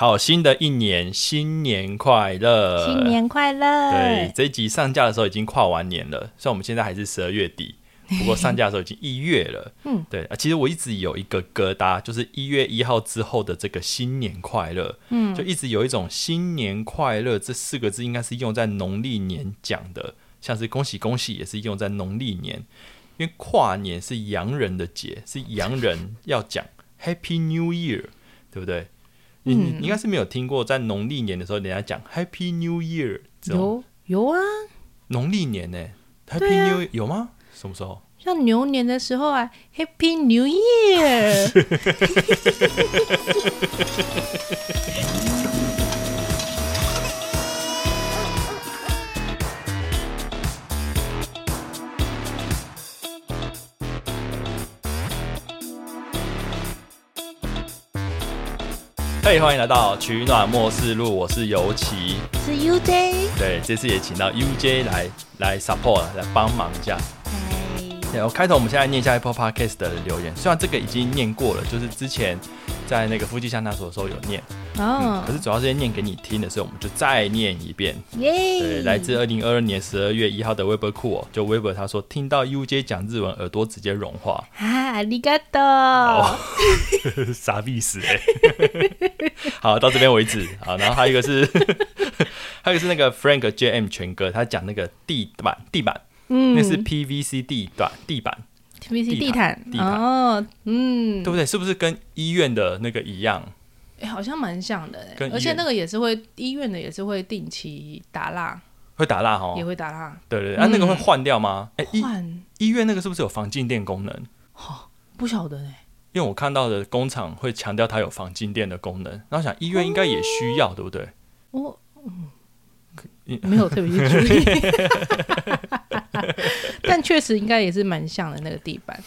好，新的一年，新年快乐！新年快乐！对，这一集上架的时候已经跨完年了，虽然我们现在还是十二月底，不过上架的时候已经一月了。嗯，对啊，其实我一直有一个疙瘩，就是一月一号之后的这个新年快乐，嗯，就一直有一种新年快乐这四个字应该是用在农历年讲的，像是恭喜恭喜也是用在农历年，因为跨年是洋人的节，是洋人要讲 Happy New Year，对不对？你你应该是没有听过，在农历年的时候，人家讲 Happy New Year，有有啊，农历年呢，Happy New 有吗？什么时候？像牛年的时候啊，Happy New Year。嘿，欢迎来到取暖末世录，我是尤其，是 UJ，对，这次也请到 UJ 来来 support 来帮忙一下。对，我开头我们现在念一下 Apple Podcast 的留言，虽然这个已经念过了，就是之前在那个夫妻相谈所的时候有念，哦，可是主要是念给你听的时候，我们就再念一遍。耶，对，来自二零二二年十二月一号的 Weber 库哦，就 Weber 他说听到 UJ 讲日文，耳朵直接融化。啊，你个多，傻逼死哎！好，到这边为止。好，然后还有一个是，还有一个是那个 Frank JM 全哥，他讲那个地板，地板。嗯，那是 PVC 地板地板，PVC 地毯地毯。哦，嗯，对不对？是不是跟医院的那个一样？哎，好像蛮像的，而且那个也是会医院的，也是会定期打蜡，会打蜡哈，也会打蜡。对对，啊，那个会换掉吗？哎，换。医院那个是不是有防静电功能？好，不晓得哎，因为我看到的工厂会强调它有防静电的功能，然后想医院应该也需要，对不对？我嗯。没有特别去注意，但 确实应该也是蛮像的那个地板。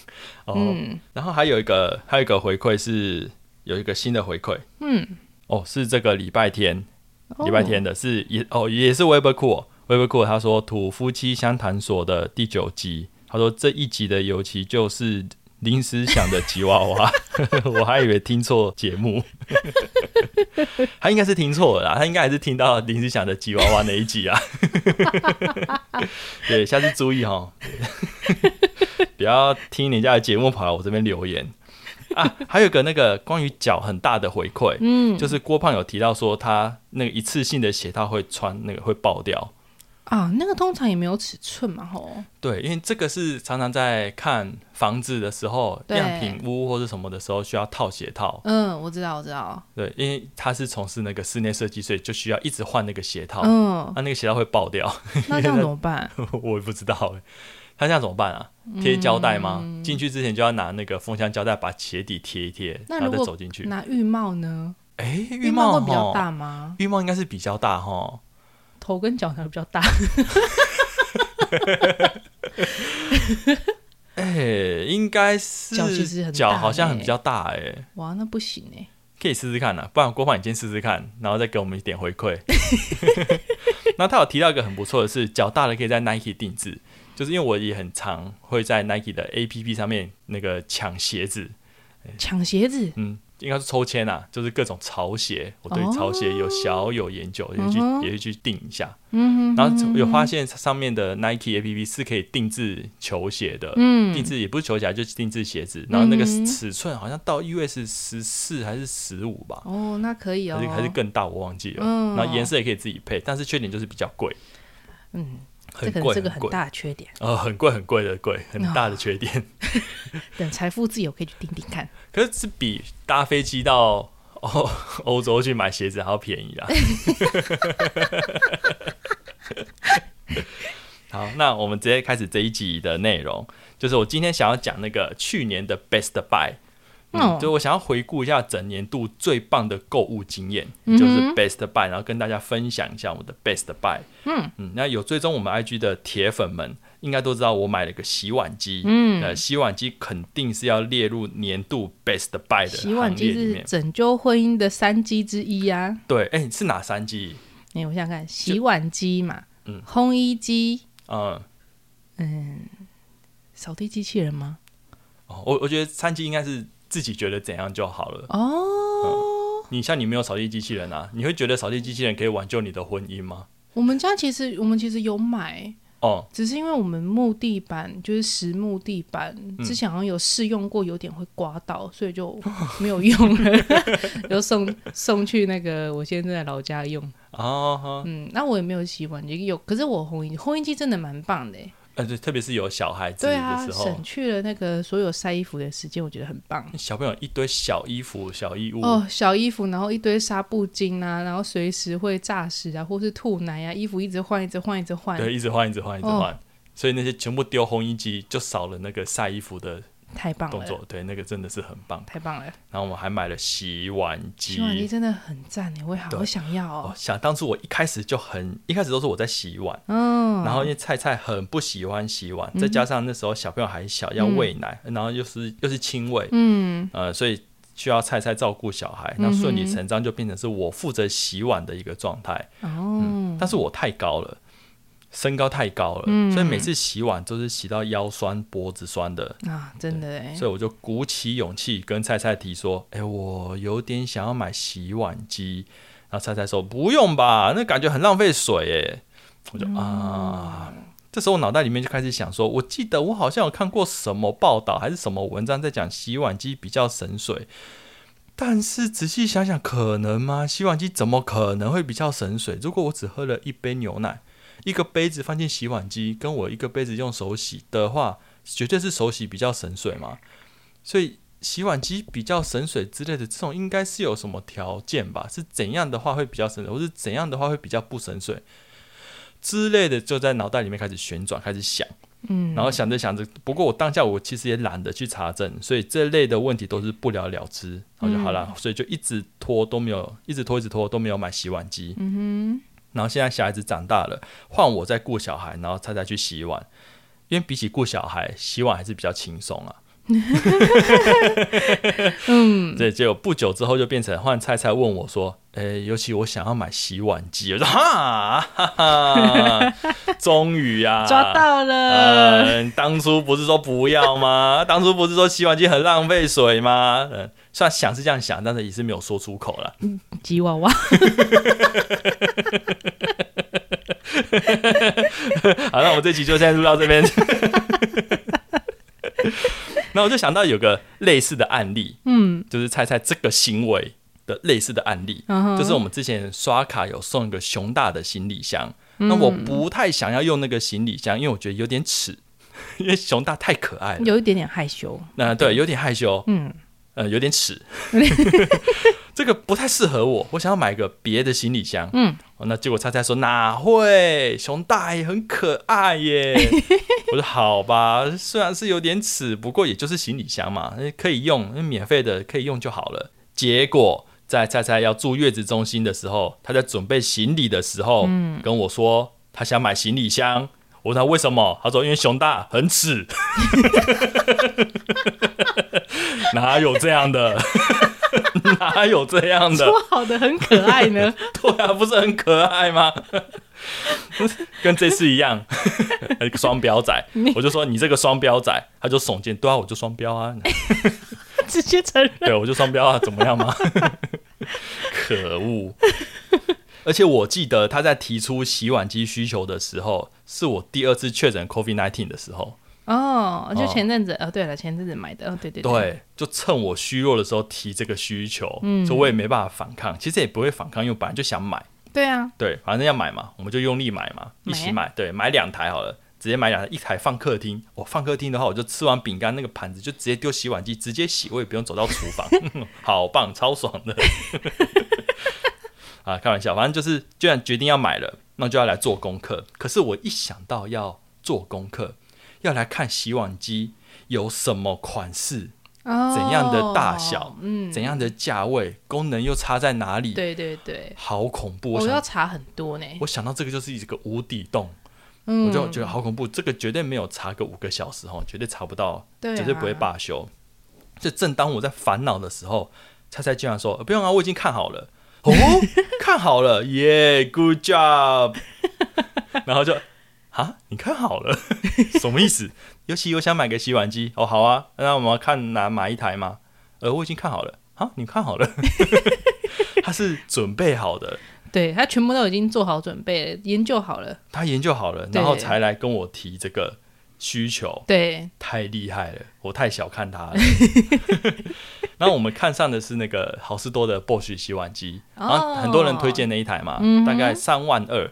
嗯，然后还有一个还有一个回馈是有一个新的回馈，嗯，哦，是这个礼拜天礼拜天的，是也哦也是 Weber Cool Weber Cool，他说土夫妻相谈所的第九集，他说这一集的尤其就是。临时想的吉娃娃，我还以为听错节目，他应该是听错了啦，他应该还是听到临时想的吉娃娃那一集啊。对，下次注意哈，不要听人家的节目跑来我这边留言啊。还有个那个关于脚很大的回馈，嗯，就是郭胖有提到说他那个一次性的鞋套会穿那个会爆掉。啊，那个通常也没有尺寸嘛，吼。对，因为这个是常常在看房子的时候，样品屋或者什么的时候需要套鞋套。嗯，我知道，我知道。对，因为他是从事那个室内设计，所以就需要一直换那个鞋套。嗯，那那个鞋套会爆掉，那这样怎么办？我也不知道哎。他这样怎么办啊？贴胶带吗？进去之前就要拿那个封箱胶带把鞋底贴一贴，然后再走进去。拿浴帽呢？哎，浴帽会比较大吗？浴帽应该是比较大哈。头跟脚才比较大，哎，应该是脚其实很脚好像很比较大哎，哇，那不行哎，可以试试看呐，不然郭胖你先试试看，然后再给我们一点回馈。那他有提到一个很不错的是，脚大的可以在 Nike 定制，就是因为我也很常会在 Nike 的 APP 上面那个抢鞋子，抢鞋子，嗯。应该是抽签啊，就是各种潮鞋，我对潮鞋有小有研究，也去也会去定一下。嗯，然后有发现上面的 Nike A P P 是可以定制球鞋的，嗯，定制也不是球鞋，就是定制鞋子。然后那个尺寸好像到 U S 十四还是十五吧？哦，那可以哦，还是还是更大，我忘记了。嗯，然后颜色也可以自己配，但是缺点就是比较贵。嗯。很贵，这个很大的缺点哦，很贵很贵的贵，很大的缺点。等财富自由可以去听听看。可是是比搭飞机到欧欧洲去买鞋子还要便宜啊！好，那我们直接开始这一集的内容，就是我今天想要讲那个去年的 Best Buy。嗯，就我想要回顾一下整年度最棒的购物经验，就是 best buy，然后跟大家分享一下我的 best buy。嗯嗯，那有追踪我们 IG 的铁粉们，应该都知道我买了个洗碗机。嗯，呃，洗碗机肯定是要列入年度 best buy 的洗碗机是拯救婚姻的三机之一啊。对，哎，是哪三机？哎，我想想看，洗碗机嘛，嗯，烘衣机，嗯嗯，扫地机器人吗？哦，我我觉得三机应该是。自己觉得怎样就好了哦。你像你没有扫地机器人啊，你会觉得扫地机器人可以挽救你的婚姻吗？我们家其实我们其实有买。哦，只是因为我们木地板就是实木地板，之前好像有试用过，有点会刮到，所以就没有用了，就送送去那个我现在在老家用。哦，嗯，那我也没有洗碗机，有，可是我烘衣烘衣机真的蛮棒的。呃，对，特别是有小孩子的时候，省去了那个所有晒衣服的时间，我觉得很棒。小朋友一堆小衣服、小衣物哦，小衣服，然后一堆纱布巾啊，然后随时会炸死啊，或是吐奶啊，衣服一直换，一直换，一直换，对，一直换，一直换，一直换，所以那些全部丢烘衣机，就少了那个晒衣服的。太棒了！动作对那个真的是很棒，太棒了。然后我们还买了洗碗机，洗碗机真的很赞哎，我也好想要哦。想当初我一开始就很一开始都是我在洗碗，嗯，然后因为菜菜很不喜欢洗碗，再加上那时候小朋友还小要喂奶，然后又是又是亲喂，嗯，呃，所以需要菜菜照顾小孩，那顺理成章就变成是我负责洗碗的一个状态哦。但是我太高了。身高太高了，所以每次洗碗都是洗到腰酸脖子酸的啊，真的哎。所以我就鼓起勇气跟菜菜提说：“哎，我有点想要买洗碗机。”然后菜菜说：“不用吧，那感觉很浪费水。”哎，我就啊，这时候我脑袋里面就开始想说：“我记得我好像有看过什么报道还是什么文章在讲洗碗机比较省水，但是仔细想想，可能吗？洗碗机怎么可能会比较省水？如果我只喝了一杯牛奶。”一个杯子放进洗碗机，跟我一个杯子用手洗的话，绝对是手洗比较省水嘛。所以洗碗机比较省水之类的，这种应该是有什么条件吧？是怎样的话会比较省水，或是怎样的话会比较不省水之类的，就在脑袋里面开始旋转，开始想。嗯，然后想着想着，不过我当下我其实也懒得去查证，所以这类的问题都是不了了之，然后就好了。所以就一直拖都没有，一直拖一直拖都没有买洗碗机。嗯哼。然后现在小孩子长大了，换我在顾小孩，然后他再去洗碗，因为比起顾小孩，洗碗还是比较轻松啊。嗯，对，结果不久之后就变成换菜菜问我说：“诶，尤其我想要买洗碗机。”我说：“哈，哈哈，终于呀，抓到了。嗯，当初不是说不要吗？当初不是说洗碗机很浪费水吗？嗯，虽然想是这样想，但是也是没有说出口了。吉娃娃。好，那我这集就先录到这边。那我就想到有个类似的案例，嗯，就是猜猜这个行为的类似的案例，就是我们之前刷卡有送一个熊大的行李箱，那我不太想要用那个行李箱，因为我觉得有点耻，因为熊大太可爱了，有一点点害羞。那对，有点害羞，嗯，呃，有点耻。这个不太适合我，我想要买个别的行李箱。嗯，那结果猜猜说哪会？熊大也很可爱耶。我说好吧，虽然是有点耻，不过也就是行李箱嘛，可以用，免费的可以用就好了。结果在菜菜要住月子中心的时候，他在准备行李的时候，跟我说他想买行李箱。我问他为什么？他说因为熊大很耻。哪有这样的？哪有这样的？说好的很可爱呢？对啊，不是很可爱吗？跟这次一样，双标仔。我就说你这个双标仔，他就耸肩，对啊，我就双标啊，直接承认。对，我就双标啊，怎么样吗？可恶！而且我记得他在提出洗碗机需求的时候，是我第二次确诊 COVID nineteen 的时候。哦，就前阵子，哦，对了，前阵子买的，哦，对对。对，就趁我虚弱的时候提这个需求，嗯，所以我也没办法反抗，其实也不会反抗，因为本来就想买，对啊，对，反正要买嘛，我们就用力买嘛，一起买，对，买两台好了，直接买两台，一台放客厅，我放客厅的话，我就吃完饼干那个盘子就直接丢洗碗机，直接洗，我也不用走到厨房，好棒，超爽的，啊，开玩笑，反正就是，既然决定要买了，那就要来做功课，可是我一想到要做功课。要来看洗碗机有什么款式，怎样的大小，嗯，怎样的价位，功能又差在哪里？对对对，好恐怖！我要查很多呢。我想到这个就是一个无底洞，我就觉得好恐怖。这个绝对没有查个五个小时哦，绝对查不到，绝对不会罢休。就正当我在烦恼的时候，猜猜竟然说：“不用啊，我已经看好了。”哦，看好了，耶，Good job！然后就。啊，你看好了，什么意思？尤其我想买个洗碗机哦，好啊，那我们看哪买一台吗？呃，我已经看好了。好，你看好了，他是准备好的。对他全部都已经做好准备了，研究好了。他研究好了，然后才来跟我提这个需求。对，太厉害了，我太小看他了。然后我们看上的是那个好事多的 Bosch 洗碗机，然后很多人推荐那一台嘛，大概三万二。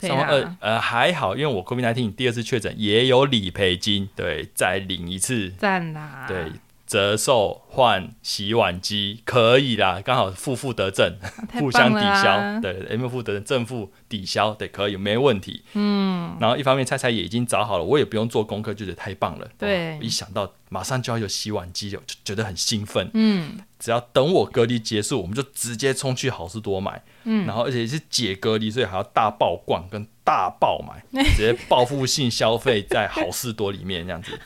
三万二，呃，还好，因为我 COVID-19 第二次确诊也有理赔金，对，再领一次，赞啦，对。折寿换洗碗机可以啦，刚好负负得正，互相抵消。对，M 负得正，正负抵消，对，可以，没问题。嗯，然后一方面菜菜也已经找好了，我也不用做功课，觉得太棒了。对，一想到马上就要有洗碗机，就觉得很兴奋。嗯，只要等我隔离结束，我们就直接冲去好事多买。嗯，然后而且是解隔离，所以还要大爆逛跟大爆买，直接报复性消费在好事多里面这样子。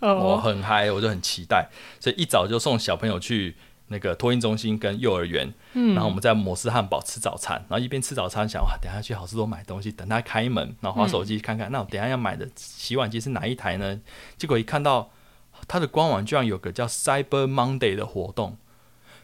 我很嗨，我就很期待，所以一早就送小朋友去那个托婴中心跟幼儿园，然后我们在摩斯汉堡吃早餐，然后一边吃早餐想哇，等下去好事多买东西，等他开门，然后划手机看看，那我等下要买的洗碗机是哪一台呢？结果一看到他的官网居然有个叫 Cyber Monday 的活动，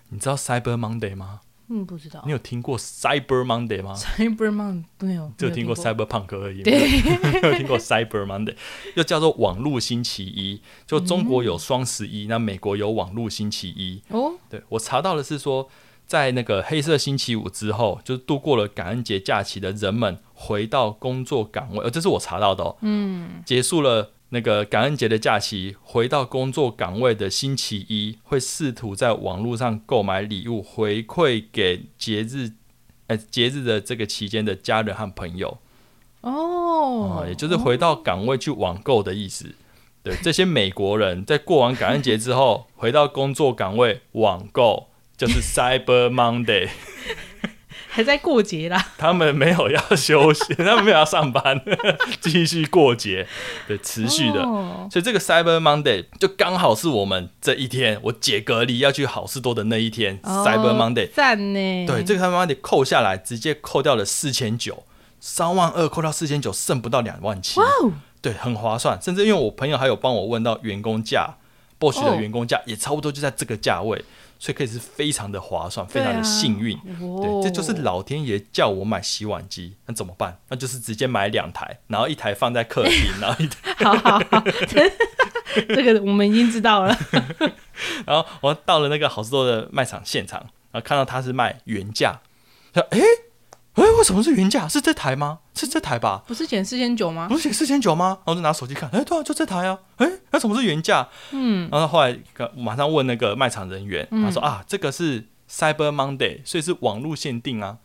你知道 Cyber Monday 吗？嗯，不知道。你有听过 Cyber Monday 吗？Cyber Monday 没有，只有听过 Cyber Punk 而已。对，没有听过 Cyber Monday，又叫做网络星期一。就中国有双十一，那美国有网络星期一。哦，对我查到的是说，在那个黑色星期五之后，就是度过了感恩节假期的人们回到工作岗位，呃，这是我查到的哦。嗯，结束了。那个感恩节的假期，回到工作岗位的星期一，会试图在网络上购买礼物回馈给节日，呃，节日的这个期间的家人和朋友。哦，也就是回到岗位去网购的意思。对，这些美国人在过完感恩节之后，回到工作岗位网购，就是 Cyber Monday。还在过节啦，他们没有要休息，他们没有要上班，继续过节，对，持续的。所以这个 Cyber Monday 就刚好是我们这一天，我解隔离要去好事多的那一天。Cyber Monday 赞呢？对，这个 Cyber Monday 扣下来，直接扣掉了四千九，三万二扣到四千九，剩不到两万七。哇对，很划算。甚至因为我朋友还有帮我问到员工价，Bosch 的员工价也差不多就在这个价位。所以可以是非常的划算，非常的幸运。对，这就是老天爷叫我买洗碗机，那怎么办？那就是直接买两台，然后一台放在客厅，然后一台。好好好，这个我们已经知道了。然后我到了那个好事多的卖场现场，然后看到他是卖原价，说：“哎。”哎，为什么是原价？是这台吗？是这台吧？不是减四千九吗？不是减四千九吗？然后就拿手机看，哎，对啊，就这台啊。哎，那怎么是原价？嗯，然后后来马上问那个卖场人员，他说啊，这个是 Cyber Monday，所以是网络限定啊。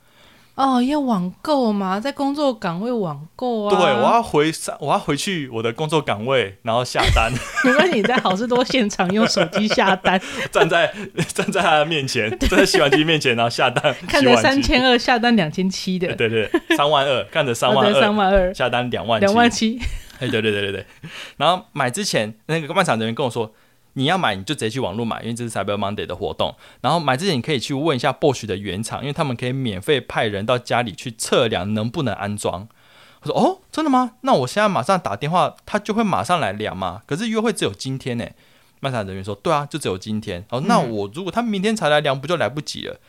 哦，要网购嘛，在工作岗位网购啊。对，我要回我要回去我的工作岗位，然后下单。没关系，你在好事多现场用手机下单，站在站在他的面前，站在洗碗机面前，然后下单。看着三千二下单两千七的，对对，三万二，看着三万二，三万二下单两万两万七。哎，对对对对对。然后买之前，那个卖场人员跟我说。你要买你就直接去网络买，因为这是 Cyber Monday 的活动。然后买之前你可以去问一下 Bosch 的原厂，因为他们可以免费派人到家里去测量能不能安装。我说哦，真的吗？那我现在马上打电话，他就会马上来量嘛。可是约会只有今天呢。卖场人员说，对啊，就只有今天。哦，那我如果他明天才来量，不就来不及了？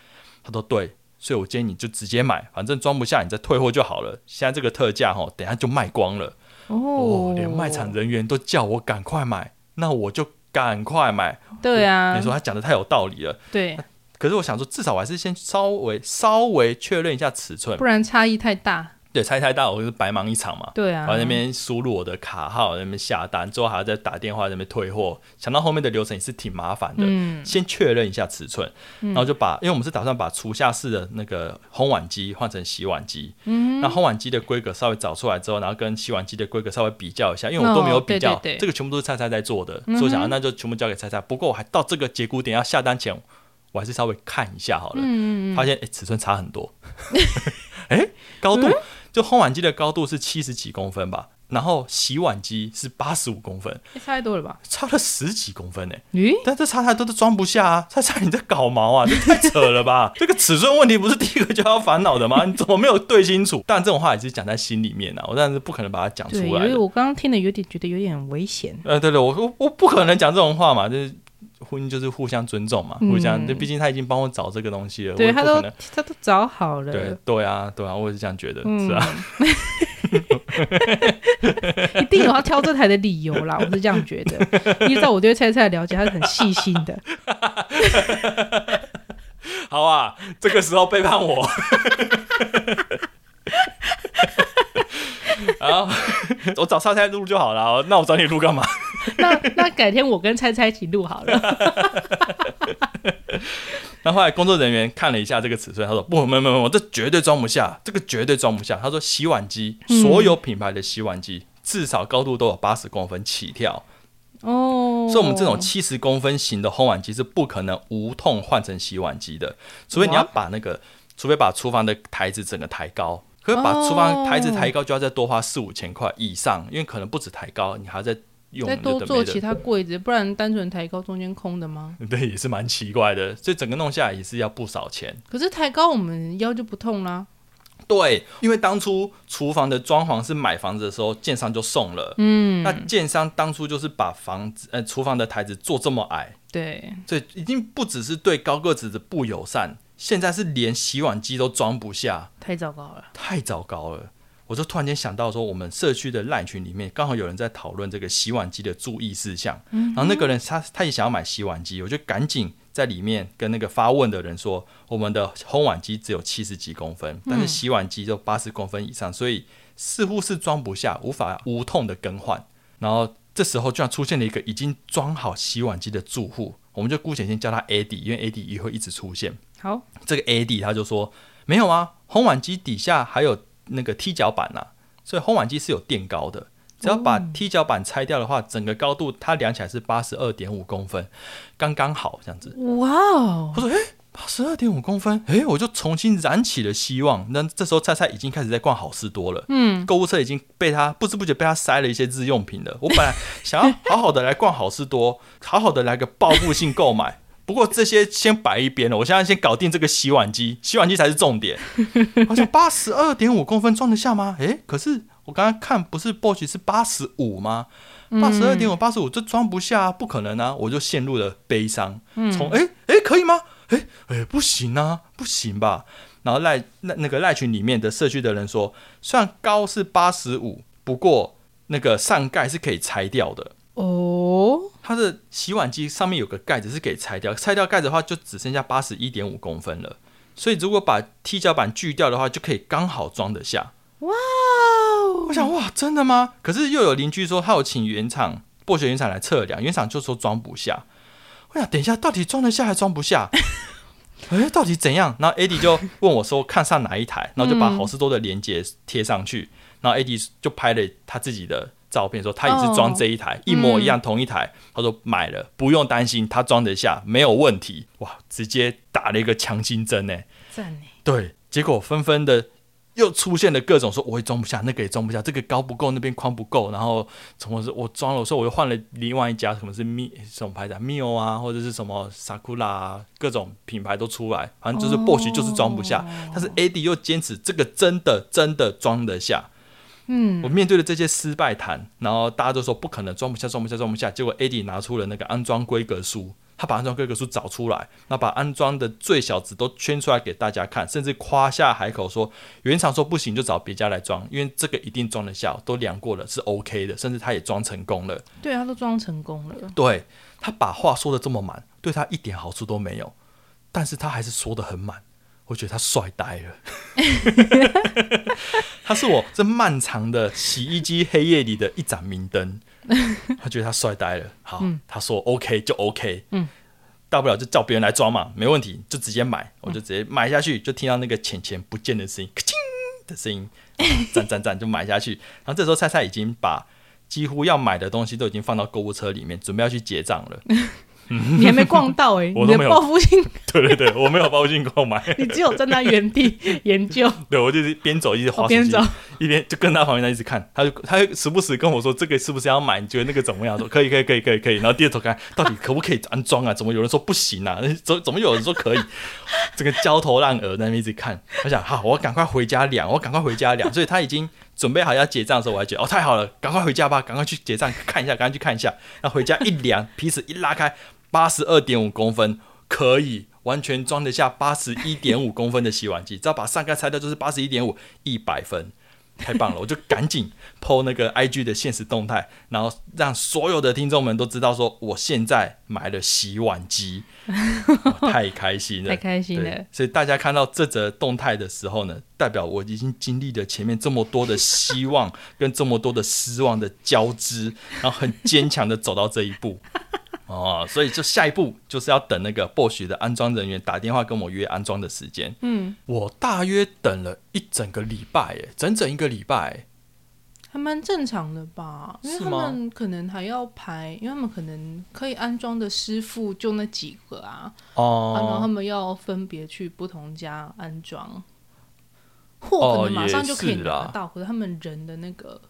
他说对，所以我建议你就直接买，反正装不下你再退货就好了。现在这个特价哈，等下就卖光了。哦，连卖场人员都叫我赶快买，那我就。赶快买！对啊，你说他讲的太有道理了。对，可是我想说，至少我还是先稍微稍微确认一下尺寸，不然差异太大。对，猜太大，我就是白忙一场嘛。对啊，然后那边输入我的卡号，那边下单，之后还要再打电话那边退货，想到后面的流程也是挺麻烦的。嗯，先确认一下尺寸，然后就把，因为我们是打算把厨下式的那个烘碗机换成洗碗机。嗯，那烘碗机的规格稍微找出来之后，然后跟洗碗机的规格稍微比较一下，因为我都没有比较，这个全部都是菜菜在做的，所以想那就全部交给菜菜。不过我还到这个节骨点要下单前，我还是稍微看一下好了。嗯嗯发现哎，尺寸差很多。哎，高度。就烘碗机的高度是七十几公分吧，然后洗碗机是八十五公分，差太多了吧？差了十几公分呢。咦？但这差太多都装不下啊！差差你在搞毛啊？这太扯了吧？这个尺寸问题不是第一个就要烦恼的吗？你怎么没有对清楚？但这种话也是讲在心里面啊，我但是不可能把它讲出来。因为我刚刚听的有点觉得有点危险。呃，对对，我我我不可能讲这种话嘛，就是婚姻就是互相尊重嘛，互相。那毕竟他已经帮我找这个东西了，对他都他都找好了。对对啊，对啊，我也是这样觉得，是啊。一定有他挑这台的理由啦，我是这样觉得。依照我对菜菜了解，他是很细心的。好啊，这个时候背叛我。啊，我找菜菜录就好了。那我找你录干嘛？那那改天我跟菜菜一起录好了。那后来工作人员看了一下这个尺寸，他说：“不，没有没有，这绝对装不下，这个绝对装不下。”他说：“洗碗机，所有品牌的洗碗机至少高度都有八十公分起跳。哦，所以我们这种七十公分型的烘碗机是不可能无痛换成洗碗机的，除非你要把那个，除非把厨房的台子整个抬高。可是把厨房台子抬高就要再多花四五千块以上，因为可能不止抬高，你还要再。”再多做其他柜子，不然单纯抬高中间空的吗？对，也是蛮奇怪的。所以整个弄下来也是要不少钱。可是抬高我们腰就不痛啦。对，因为当初厨房的装潢是买房子的时候建商就送了。嗯。那建商当初就是把房子呃厨房的台子做这么矮。对。所以已经不只是对高个子的不友善，现在是连洗碗机都装不下。太糟糕了。太糟糕了。我就突然间想到说，我们社区的赖群里面刚好有人在讨论这个洗碗机的注意事项，然后那个人他他也想要买洗碗机，我就赶紧在里面跟那个发问的人说，我们的烘碗机只有七十几公分，但是洗碗机就八十公分以上，所以似乎是装不下，无法无痛的更换。然后这时候居然出现了一个已经装好洗碗机的住户，我们就姑且先叫他 AD，因为 AD 也会一直出现。好，这个 AD 他就说没有啊，烘碗机底下还有。那个踢脚板呐，所以烘碗机是有垫高的。只要把踢脚板拆掉的话，整个高度它量起来是八十二点五公分，刚刚好这样子。哇哦！我说，哎，八十二点五公分，哎，我就重新燃起了希望。那这时候菜菜已经开始在逛好事多了，嗯，购物车已经被他不知不觉被他塞了一些日用品了。我本来想要好好的来逛好事多，好好的来个报复性购买。不过这些先摆一边了，我现在先搞定这个洗碗机，洗碗机才是重点。好像八十二点五公分装得下吗？诶，可是我刚刚看不是 Bosch 是八十五吗？八十二点五、八十五，这装不下，不可能啊！我就陷入了悲伤。从诶诶，可以吗？诶诶，不行啊，不行吧？然后赖那那个赖群里面的社区的人说，虽然高是八十五，不过那个上盖是可以拆掉的。哦，它的洗碗机上面有个盖子是可以拆掉，拆掉盖子的话就只剩下八十一点五公分了。所以如果把踢脚板锯掉的话，就可以刚好装得下。哇，我想哇，真的吗？可是又有邻居说他有请原厂剥削原厂来测量，原厂就说装不下。我想等一下到底装得下还装不下？哎，到底怎样？然后 AD 就问我说看上哪一台，然后就把好事多的链接贴上去，然后 AD 就拍了他自己的。照片说他也是装这一台一模一样同一台，他说买了不用担心，他装得下没有问题。哇，直接打了一个强心针呢，赞。对，结果纷纷的又出现了各种说我也装不下，那个也装不下，这个高不够，那边宽不够，然后什么是我装了，我说我又换了另外一家，什么是咪什么牌子 Mio 啊，或者是什么萨库拉，各种品牌都出来，反正就是 Bosch 就是装不下，但是 AD 又坚持这个真的真的装得下。嗯，我面对了这些失败谈，然后大家都说不可能装不下，装不下，装不下。结果 AD 拿出了那个安装规格书，他把安装规格书找出来，那把安装的最小值都圈出来给大家看，甚至夸下海口说原厂说不行就找别家来装，因为这个一定装得下，都量过了是 OK 的，甚至他也装成功了。对，他都装成功了。对他把话说的这么满，对他一点好处都没有，但是他还是说的很满。我觉得他帅呆了，他是我这漫长的洗衣机黑夜里的一盏明灯。他觉得他帅呆了，好，他说 OK 就 OK，嗯，大不了就叫别人来装嘛，没问题，就直接买，我就直接买下去，就听到那个钱钱不见的声音，咔嚓的声音，赞赞赞，就买下去。然后这时候菜菜已经把几乎要买的东西都已经放到购物车里面，准备要去结账了。你还没逛到哎，你的报复性，对对对，我没有报复性购买，你只有站在原地研究。对，我就是边走一直滑手机，一边就跟他旁边在一直看，他就他时不时跟我说这个是不是要买？你觉得那个怎么样？说可以可以可以可以可以。然后低着头看，到底可不可以安装啊？怎么有人说不行啊？怎怎么有人说可以？这个焦头烂额在那边一直看，他想好，我赶快回家量，我赶快回家量。所以他已经准备好要结账的时候，我还觉得哦太好了，赶快回家吧，赶快去结账看一下，赶快去看一下。那回家一量，皮尺一拉开。八十二点五公分可以完全装得下八十一点五公分的洗碗机，只要把上盖拆掉就是八十一点五，一百分。太棒了！我就赶紧 PO 那个 IG 的现实动态，然后让所有的听众们都知道说，我现在买了洗碗机，太开心了，太开心了。所以大家看到这则动态的时候呢，代表我已经经历了前面这么多的希望跟这么多的失望的交织，然后很坚强的走到这一步。哦，所以就下一步就是要等那个 Bosch 的安装人员打电话跟我约安装的时间。嗯，我大约等了一整个礼拜，哎，整整一个礼拜，还蛮正常的吧？因为他们可能还要排，因为他们可能可以安装的师傅就那几个啊。哦，然后他们要分别去不同家安装，货可能马上就可以拿到，可是他们人的那个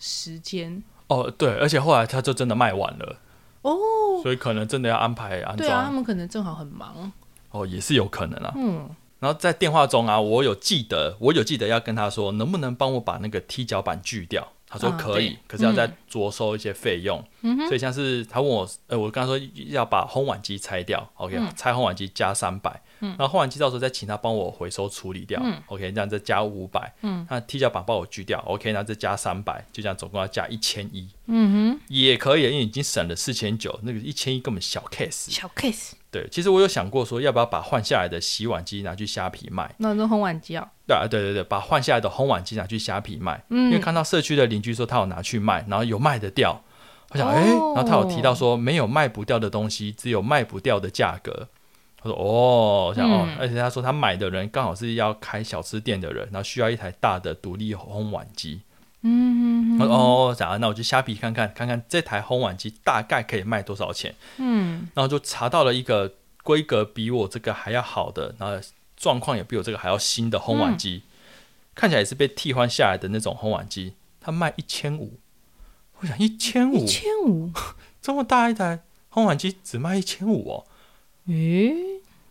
时间。哦，对，而且后来他就真的卖完了。哦，所以可能真的要安排安装。对啊，他们可能正好很忙。哦，也是有可能啊。嗯，然后在电话中啊，我有记得，我有记得要跟他说，能不能帮我把那个踢脚板锯掉？他说可以，可是要再着收一些费用。嗯所以像是他问我，呃，我刚刚说要把烘碗机拆掉，OK，拆烘碗机加三百。嗯。然后烘碗机到时候再请他帮我回收处理掉，OK，这样再加五百。嗯。那踢脚板帮我锯掉，OK，那再加三百，就这样总共要加一千一。嗯哼。也可以，因为已经省了四千九，那个一千一根本小 case。小 case。对，其实我有想过说，要不要把换下来的洗碗机拿去虾皮卖？那那烘碗机啊？对啊，对对对，把换下来的烘碗机拿去虾皮卖。嗯，因为看到社区的邻居说他有拿去卖，然后有卖得掉。我想，哎，然后他有提到说，没有卖不掉的东西，只有卖不掉的价格。他说，哦，我想哦，而且他说他买的人刚好是要开小吃店的人，然后需要一台大的独立烘碗机。嗯，哦，讲那我就虾皮看看，看看这台烘碗机大概可以卖多少钱。嗯，然后就查到了一个规格比我这个还要好的，然后状况也比我这个还要新的烘碗机，看起来也是被替换下来的那种烘碗机，它卖一千五。我想一千五，一千五，这么大一台烘碗机只卖一千五哦。诶，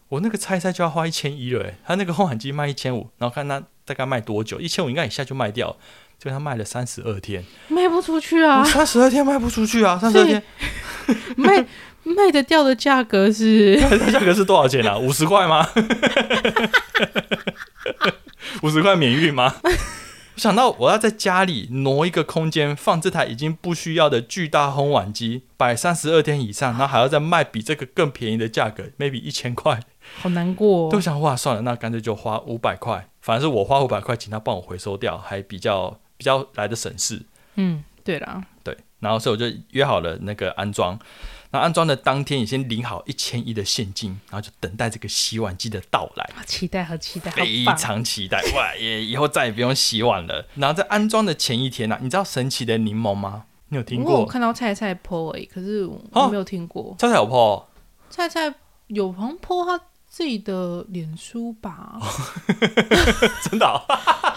我那个拆拆就要花一千一了，他那个烘碗机卖一千五，然后看他大概卖多久，一千五应该一下就卖掉。就他卖了三十二天，卖不出去啊！三十二天卖不出去啊！三十二天 卖卖得掉的价格是？价格是多少钱啊？五十块吗？五十块免运吗？我想到我要在家里挪一个空间放这台已经不需要的巨大烘碗机，摆三十二天以上，然后还要再卖比这个更便宜的价格，maybe 一千块，好难过。都想哇，算了，那干脆就花五百块，反正是我花五百块，请他帮我回收掉，还比较。比较来的省事，嗯，对啦，对，然后所以我就约好了那个安装，那安装的当天也先领好一千一的现金，然后就等待这个洗碗机的到来，好期待，好期待，非常期待，哇，也以后再也不用洗碗了。然后在安装的前一天呢，你知道神奇的柠檬吗？你有听过？我看到菜菜泼诶，可是我没有听过。菜菜有泼？菜菜有像泼他。自己的脸书吧，真的，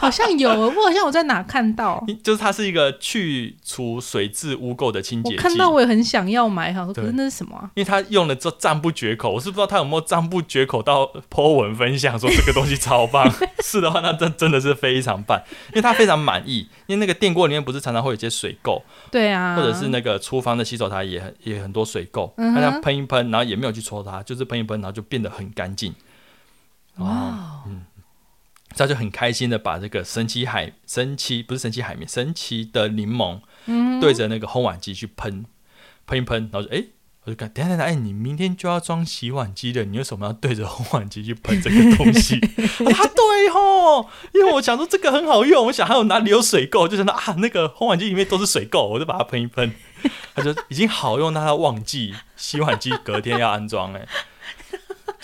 好像有，我好像我在哪看到，就是它是一个去除水质污垢的清洁剂。看到我也很想要买，想说可是那是什么？因为它用了之后赞不绝口，我是不知道他有没有赞不绝口到 po 文分享说这个东西超棒。是的话，那真真的是非常棒，因为他非常满意。因为那个电锅里面不是常常会有一些水垢，对啊，或者是那个厨房的洗手台也很也很多水垢，他这喷一喷，然后也没有去搓它，就是喷一喷，然后就变得很干净。哇，嗯，他就很开心的把这个神奇海神奇不是神奇海绵神奇的柠檬，嗯，对着那个烘碗机去喷喷一喷，然后就哎。我就看，等下等下，哎，你明天就要装洗碗机了，你为什么要对着烘碗机去喷这个东西？啊，对吼，因为我想说这个很好用，我想还有哪里有水垢，就想到啊，那个烘碗机里面都是水垢，我就把它喷一喷，他就已经好用，但他忘记洗碗机隔天要安装，哎。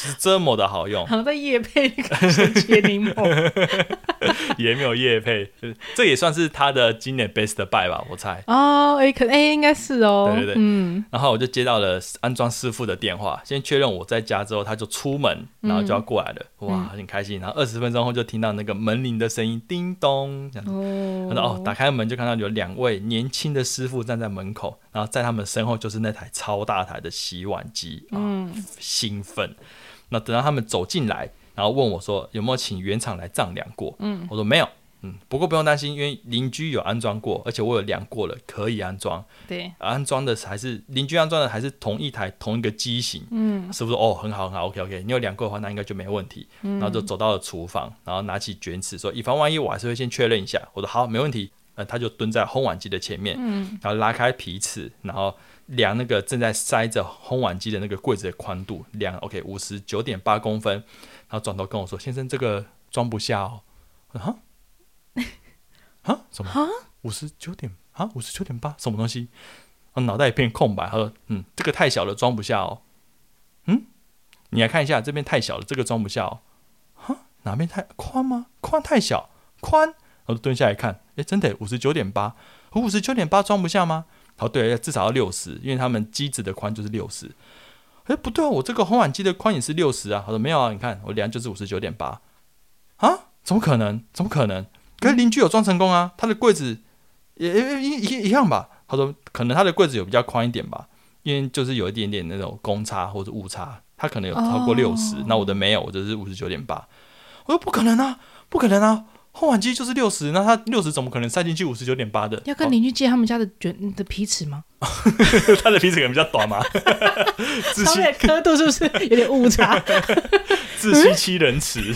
是这么的好用，好像在夜配那个神奇柠檬，也没有夜配，这也算是他的今年 best buy 吧，我猜。哦，哎，可哎，应该是哦。对对对，嗯。然后我就接到了安装师傅的电话，先确认我在家之后，他就出门，然后就要过来了。哇，很开心。然后二十分钟后就听到那个门铃的声音，叮咚，这样。哦。然后打开门就看到有两位年轻的师傅站在门口，然后在他们身后就是那台超大台的洗碗机啊，兴奋。那等到他们走进来，然后问我说有没有请原厂来丈量过？嗯，我说没有，嗯，不过不用担心，因为邻居有安装过，而且我有量过了，可以安装。对，安装的还是邻居安装的，还是同一台同一个机型。嗯，师傅说哦，很好很好，OK OK，你有量过的话，那应该就没问题。嗯，然后就走到了厨房，然后拿起卷尺说，以防万一，我还是会先确认一下。我说好，没问题。呃，他就蹲在烘碗机的前面，嗯，然后拉开皮尺，然后量那个正在塞着烘碗机的那个柜子的宽度，量 OK 五十九点八公分，然后转头跟我说，先生，这个装不下哦。啊？啊？什么？五十九点啊？五十九点八？什么东西？我脑袋一片空白。他说：“嗯，这个太小了，装不下哦。”嗯，你来看一下，这边太小了，这个装不下哦。哈？哪边太宽吗？宽太小，宽。我蹲下来看，哎，真的五十九点八，五十九点八装不下吗？好，对，至少要六十，因为他们机子的宽就是六十。哎，不对啊，我这个烘碗机的宽也是六十啊。他说没有啊，你看我量就是五十九点八。啊？怎么可能？怎么可能？可是邻居有装成功啊，他的柜子也一一一样吧？他说可能他的柜子有比较宽一点吧，因为就是有一点点那种公差或者误差，他可能有超过六十，那我的没有，我就是五十九点八。我说不可能啊，不可能啊，烘碗机就是六十，那他六十怎么可能塞进去五十九点八的？要跟邻居借他们家的卷的皮尺吗？他的皮尺可能比较短嘛，上面刻度是不是有点误差？自欺欺人尺，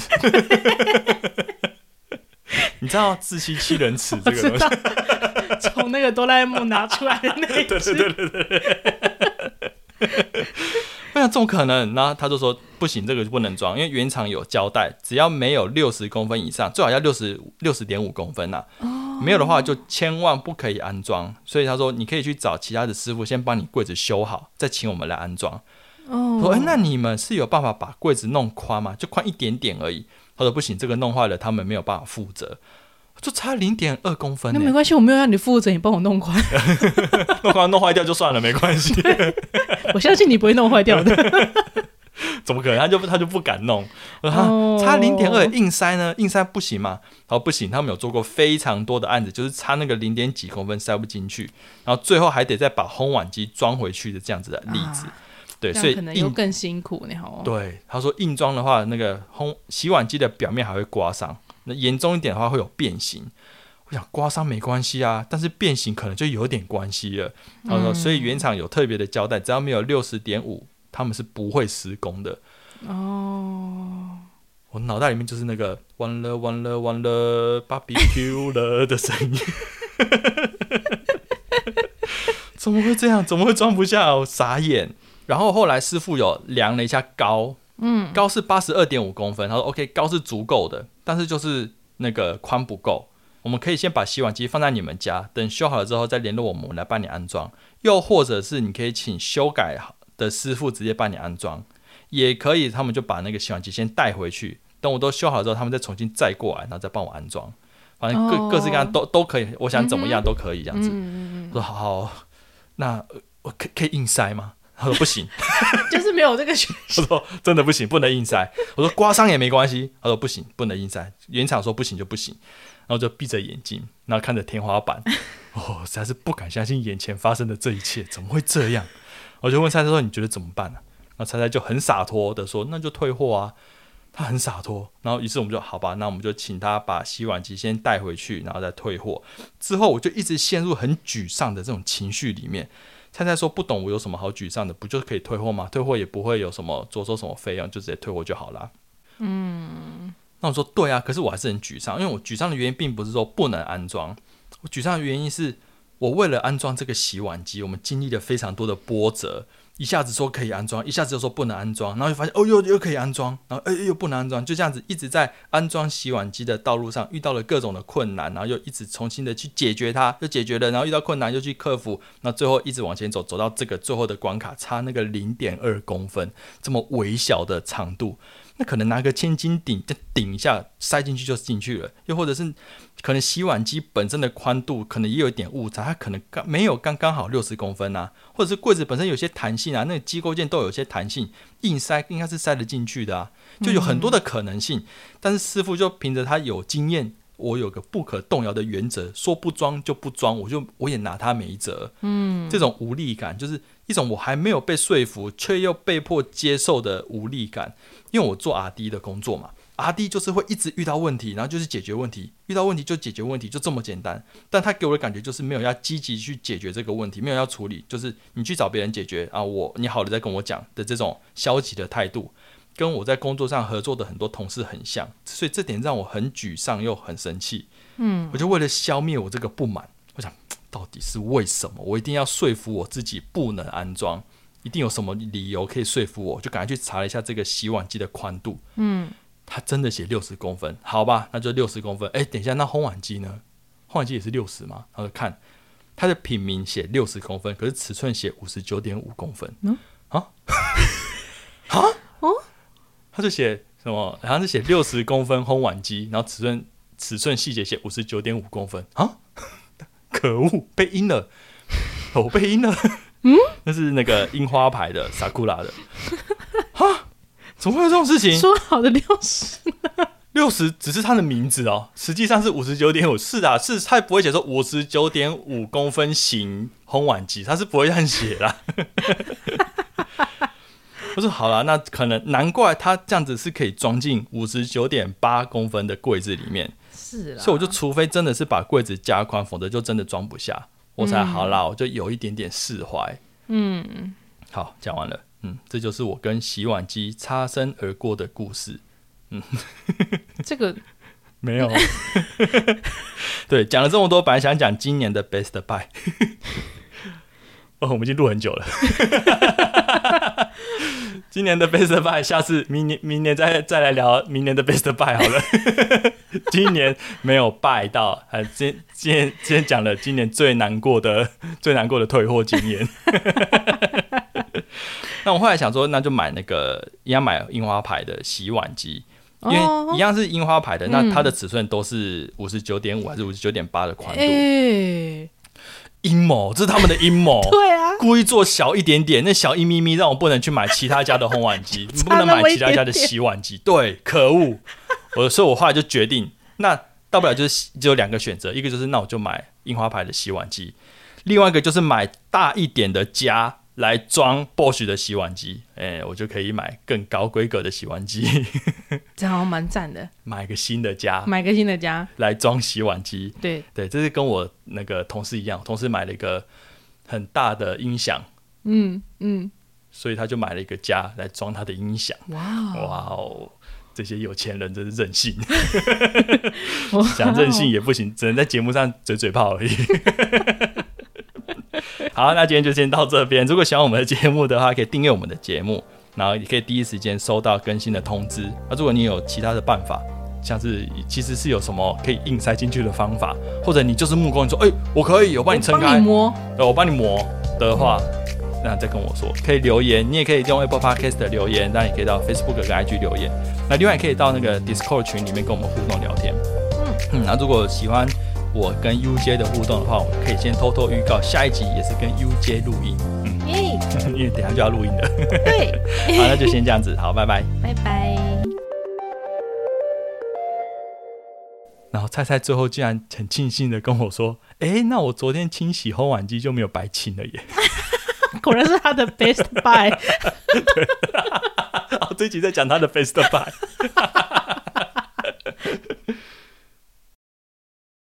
你知道自欺欺人尺这个东西？从那个哆啦 A 梦拿出来的那一对对对对对。我想怎么可能？然后他就说不行，这个就不能装，因为原厂有交代，只要没有六十公分以上，最好要六十六十点五公分呐。没有的话就千万不可以安装。所以他说你可以去找其他的师傅先帮你柜子修好，再请我们来安装。哦，说哎，那你们是有办法把柜子弄宽吗？就宽一点点而已。他说不行，这个弄坏了，他们没有办法负责，就差零点二公分。那没关系，我没有让你负责，你帮我弄宽，弄宽弄坏掉就算了，没关系。我相信你不会弄坏掉的。怎么可能？他就他就不敢弄。差零点二硬塞呢？硬塞不行嘛？他说不行，他们有做过非常多的案子，就是差那个零点几公分塞不进去，然后最后还得再把烘碗机装回去的这样子的例子。对，所以可能又更辛苦，你好。对，他说硬装的话，那个烘洗碗机的表面还会刮伤，那严重一点的话会有变形。我想刮伤没关系啊，但是变形可能就有点关系了。他说，所以原厂有特别的交代，只要没有六十点五，他们是不会施工的。哦，我脑袋里面就是那个完了完了完了，BBQ 了的声音。怎么会这样？怎么会装不下？我傻眼。然后后来师傅有量了一下高，嗯，高是八十二点五公分。他说 OK，高是足够的，但是就是那个宽不够。我们可以先把洗碗机放在你们家，等修好了之后再联络我们来帮你安装。又或者是你可以请修改的师傅直接帮你安装，也可以。他们就把那个洗碗机先带回去，等我都修好之后，他们再重新载过来，然后再帮我安装。反正各各式各样都都可以，我想怎么样都可以这样子。说好，那我可可以硬塞吗？他说不行，就是没有这个选项。我说真的不行，不能硬塞。我说刮伤也没关系。他说不行，不能硬塞。原厂说不行就不行，然后就闭着眼睛，然后看着天花板。哦，实在是不敢相信眼前发生的这一切，怎么会这样？我就问蔡蔡说：“你觉得怎么办呢？”然后蔡蔡就很洒脱的说：“那就退货啊。”他很洒脱。然后于是我们就好吧，那我们就请他把洗碗机先带回去，然后再退货。之后我就一直陷入很沮丧的这种情绪里面。太太说不懂我有什么好沮丧的，不就可以退货吗？退货也不会有什么着收什么费用，就直接退货就好了。嗯，那我说对啊，可是我还是很沮丧，因为我沮丧的原因并不是说不能安装，我沮丧的原因是我为了安装这个洗碗机，我们经历了非常多的波折。一下子说可以安装，一下子又说不能安装，然后就发现哦，又又可以安装，然后哎又不能安装，就这样子一直在安装洗碗机的道路上遇到了各种的困难，然后又一直重新的去解决它，又解决了，然后遇到困难又去克服，那最后一直往前走，走到这个最后的关卡，差那个零点二公分这么微小的长度。那可能拿个千斤顶再顶一下塞进去就进去了，又或者是可能洗碗机本身的宽度可能也有一点误差，它可能刚没有刚刚好六十公分啊，或者是柜子本身有些弹性啊，那个机构件都有些弹性，硬塞应该是塞得进去的啊，就有很多的可能性。但是师傅就凭着他有经验，我有个不可动摇的原则，说不装就不装，我就我也拿他没辙。嗯，这种无力感就是一种我还没有被说服却又被迫接受的无力感。因为我做 R D 的工作嘛，阿弟就是会一直遇到问题，然后就是解决问题，遇到问题就解决问题，就这么简单。但他给我的感觉就是没有要积极去解决这个问题，没有要处理，就是你去找别人解决啊，我你好了再跟我讲的这种消极的态度，跟我在工作上合作的很多同事很像，所以这点让我很沮丧又很生气。嗯，我就为了消灭我这个不满，到底是为什么？我一定要说服我自己不能安装，一定有什么理由可以说服我？就赶快去查了一下这个洗碗机的宽度。嗯。它真的写六十公分，好吧，那就六十公分。哎，等一下，那烘碗机呢？烘碗机也是六十吗？然后看它的品名写六十公分，可是尺寸写五十九点五公分。嗯啊 啊哦，他就写什么？好像是写六十公分烘碗机，然后尺寸尺寸细节写五十九点五公分啊！可恶，被阴了，我被阴了。嗯，那是那个樱花牌的萨库拉的。哈。怎么会有这种事情？说好的六十，六十只是它的名字哦，实际上是五十九点五。是啊，是它不会写说五十九点五公分型烘碗机，它是不会这样写啦。我说好了，那可能难怪它这样子是可以装进五十九点八公分的柜子里面。是，所以我就除非真的是把柜子加宽，否则就真的装不下，我才好啦，我就有一点点释怀。嗯，好，讲完了。嗯，这就是我跟洗碗机擦身而过的故事。嗯，这个 没有。对，讲了这么多，本来想讲今年的 best buy。哦，我们已经录很久了。今年的 best buy，下次明年明年再再来聊明年的 best buy 好了。今年没有拜到，还今今天今天讲了今年最难过的最难过的退货经验。那我后来想说，那就买那个一样买樱花牌的洗碗机，因为一样是樱花牌的，那它的尺寸都是五十九点五还是五十九点八的宽度？阴谋，这是他们的阴谋。对啊，故意做小一点点，那小一咪咪，让我不能去买其他家的烘碗机，不能买其他家的洗碗机。对，可恶！我所以，我后来就决定，那大不了就是只有两个选择，一个就是那我就买樱花牌的洗碗机，另外一个就是买大一点的家。来装 Bosch 的洗碗机，哎，我就可以买更高规格的洗碗机，这好像蛮赞的。买个新的家，买个新的家。来装洗碗机。对。对，这是跟我那个同事一样，同事买了一个很大的音响，嗯嗯，所以他就买了一个家来装他的音响。哇哇哦，这些有钱人真是任性，想任性也不行，只能在节目上嘴嘴炮而已。好，那今天就先到这边。如果喜欢我们的节目的话，可以订阅我们的节目，然后也可以第一时间收到更新的通知。那如果你有其他的办法，像是其实是有什么可以硬塞进去的方法，或者你就是木工，你说哎，我可以，我帮你撑开，磨，我帮你磨的话，那再跟我说，可以留言，你也可以用 Apple Podcast 的留言，那也可以到 Facebook 跟 IG 留言。那另外也可以到那个 Discord 群里面跟我们互动聊天。嗯，那如果喜欢。我跟 UJ 的互动的话，我可以先偷偷预告下一集也是跟 UJ 录音，嗯，因为等下就要录音的。对，好，那就先这样子，好，拜拜，拜拜。然后菜菜最后竟然很庆幸的跟我说：“哎，那我昨天清洗烘碗机就没有白清了耶。”果然是他的 best buy。对，好，这集在讲他的 best buy。